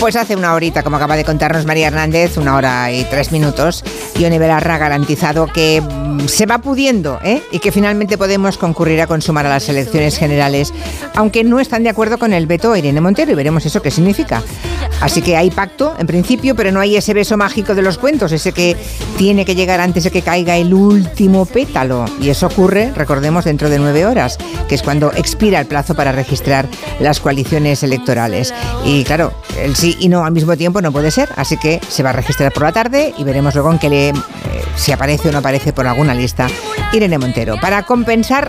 Pues hace una horita, como acaba de contarnos María Hernández, una hora y tres minutos, Ione Belarra ha garantizado que mm, se va pudiendo ¿eh? y que finalmente podemos concurrir a consumar a las elecciones generales, aunque no están de acuerdo con el veto Irene Montero y veremos eso qué significa. Así que hay pacto, en principio, pero no hay ese beso mágico de los cuentos, ese que tiene que llegar antes de que caiga el último pétalo. Y eso ocurre, recordemos, dentro de nueve horas, que es cuando expira el plazo para registrar las coaliciones electorales. Y claro, el sí y no al mismo tiempo no puede ser, así que se va a registrar por la tarde y veremos luego en qué le, eh, si aparece o no aparece por alguna lista Irene Montero. Para compensar